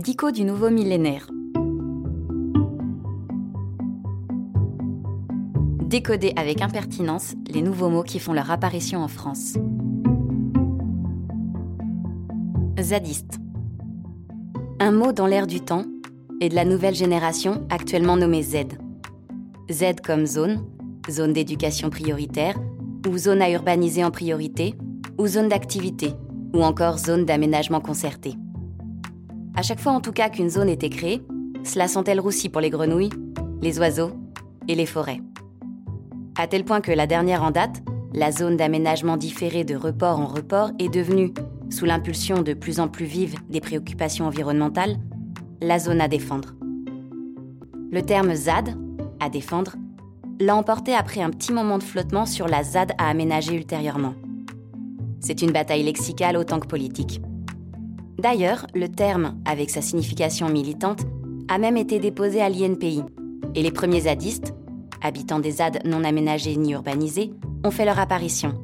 Dico du nouveau millénaire. Décoder avec impertinence les nouveaux mots qui font leur apparition en France. Zadiste. Un mot dans l'air du temps et de la nouvelle génération actuellement nommé Z. Z comme zone, zone d'éducation prioritaire, ou zone à urbaniser en priorité, ou zone d'activité, ou encore zone d'aménagement concerté. À chaque fois en tout cas qu'une zone était créée, cela sentait le roussi pour les grenouilles, les oiseaux et les forêts. À tel point que la dernière en date, la zone d'aménagement différé de report en report est devenue, sous l'impulsion de plus en plus vive des préoccupations environnementales, la zone à défendre. Le terme ZAD, à défendre, l'a emporté après un petit moment de flottement sur la ZAD à aménager ultérieurement. C'est une bataille lexicale autant que politique. D'ailleurs, le terme, avec sa signification militante, a même été déposé à l'INPI, et les premiers zadistes, habitants des ZAD non aménagés ni urbanisés, ont fait leur apparition,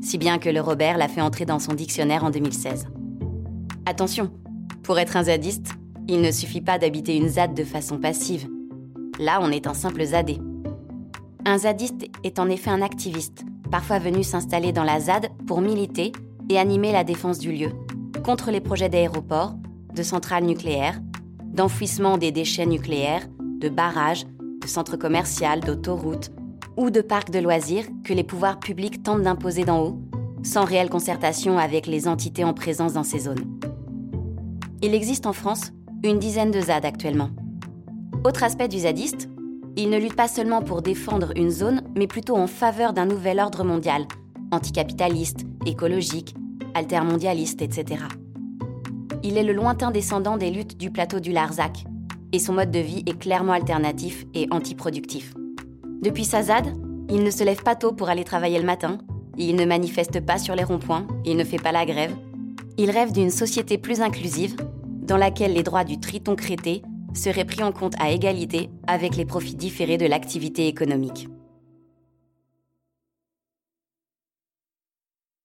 si bien que le Robert l'a fait entrer dans son dictionnaire en 2016. Attention, pour être un zadiste, il ne suffit pas d'habiter une ZAD de façon passive. Là, on est un simple zadé. Un zadiste est en effet un activiste, parfois venu s'installer dans la ZAD pour militer et animer la défense du lieu, contre les projets d'aéroports, de centrales nucléaires, d'enfouissement des déchets nucléaires, de barrages, de centres commerciaux, d'autoroutes ou de parcs de loisirs que les pouvoirs publics tentent d'imposer d'en haut, sans réelle concertation avec les entités en présence dans ces zones. Il existe en France une dizaine de ZAD actuellement. Autre aspect du zadiste, il ne lutte pas seulement pour défendre une zone, mais plutôt en faveur d'un nouvel ordre mondial, anticapitaliste, écologique, altermondialiste, etc. Il est le lointain descendant des luttes du plateau du Larzac, et son mode de vie est clairement alternatif et antiproductif. Depuis sa ZAD, il ne se lève pas tôt pour aller travailler le matin, il ne manifeste pas sur les ronds-points, il ne fait pas la grève. Il rêve d'une société plus inclusive, dans laquelle les droits du triton crété seraient pris en compte à égalité avec les profits différés de l'activité économique.